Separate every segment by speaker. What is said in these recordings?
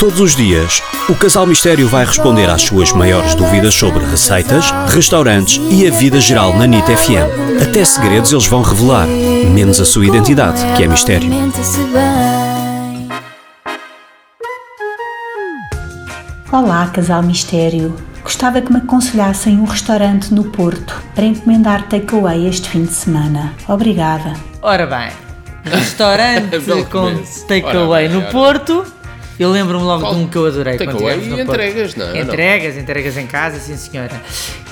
Speaker 1: Todos os dias, o Casal Mistério vai responder às suas maiores dúvidas sobre receitas, restaurantes e a vida geral na NIT FM. Até segredos eles vão revelar, menos a sua identidade, que é mistério.
Speaker 2: Olá, Casal Mistério. Gostava que me aconselhassem um restaurante no Porto para encomendar takeaway este fim de semana. Obrigada.
Speaker 3: Ora bem, restaurante com takeaway no
Speaker 4: ora.
Speaker 3: Porto. Eu lembro-me logo
Speaker 4: Qual?
Speaker 3: de um que eu adorei. quando
Speaker 4: Takeaway
Speaker 3: estivemos no
Speaker 4: e
Speaker 3: Porto.
Speaker 4: entregas, não é?
Speaker 3: Entregas, entregas em casa, sim senhora.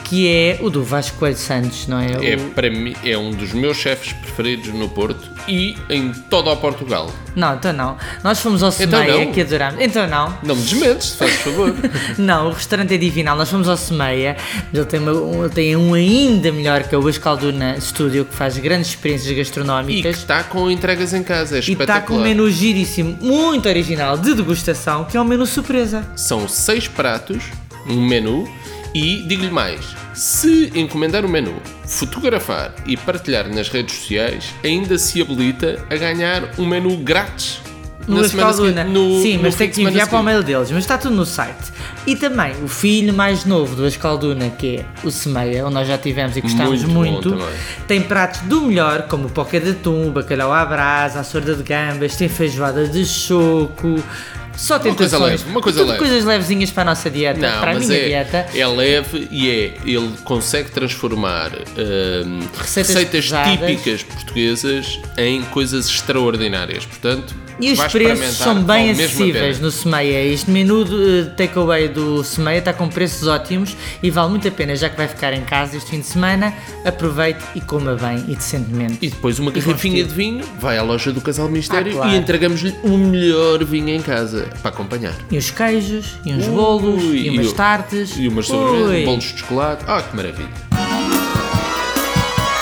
Speaker 3: Que é o do Vasco Coelho Santos, não é?
Speaker 4: É,
Speaker 3: O-
Speaker 4: para mim, é um dos meus chefes preferidos no Porto e em todo o Portugal.
Speaker 3: Não, então não. Nós fomos ao
Speaker 4: Então
Speaker 3: Semeia,
Speaker 4: não.
Speaker 3: que adorámos. Então não.
Speaker 4: Não me desmentes, faz favor.
Speaker 3: Não, o restaurante é divinal. Nós fomos ao Semeia, mas ele tem, uma- um, ele tem um ainda melhor que é o Escalduna Studio, que faz grandes experiências
Speaker 4: e que
Speaker 3: gastronómicas.
Speaker 4: está com entregas em casa, é
Speaker 3: E está
Speaker 4: espetacular.
Speaker 3: com um menu giríssimo, muito original, de degustação, que é um menu surpresa.
Speaker 4: São seis pratos, um menu e, digo-lhe mais, se encomendar o menu, fotografar e partilhar nas redes sociais, ainda se habilita a ganhar um menu grátis.
Speaker 3: No
Speaker 4: na semana
Speaker 3: Escalduna.
Speaker 4: seguinte, no-
Speaker 3: Sim,
Speaker 4: no
Speaker 3: mas tem que enviar para o
Speaker 4: seguinte.
Speaker 3: mail deles, mas está tudo no site. E também o filho mais novo do Escalduna, que é o Semeia, onde nós já tivemos e gostámos
Speaker 4: Muito
Speaker 3: muito, tem pratos do melhor, como o poca de atum, o bacalhau à brasa, a sorda de gambas, tem feijoada de choco. Só
Speaker 4: Uma coisa
Speaker 3: tentações.
Speaker 4: leve, uma coisa leve.
Speaker 3: coisas levezinhas para a nossa dieta,
Speaker 4: Não,
Speaker 3: para a minha
Speaker 4: é,
Speaker 3: dieta.
Speaker 4: é leve e é. Ele consegue transformar hum,
Speaker 3: Receitas
Speaker 4: receitas, típicas portuguesas em coisas extraordinárias. Portanto,
Speaker 3: E os preços são bem acessíveis no Semeia. Este menu de eh, takeaway do Semeia está com preços ótimos e vale muito a pena, já que vai ficar em casa este fim de semana. Aproveite e coma bem e decentemente.
Speaker 4: E depois uma garrafinha de vinho, vai à loja do Casal Mistério
Speaker 3: Ah, claro.
Speaker 4: e entregamos-lhe o melhor vinho em casa para acompanhar.
Speaker 3: E os queijos, e uns bolos,
Speaker 4: Ui,
Speaker 3: e umas
Speaker 4: o-
Speaker 3: tartes.
Speaker 4: E umas sobremesas,
Speaker 3: Ui.
Speaker 4: bolos de chocolate. Ah, que maravilha!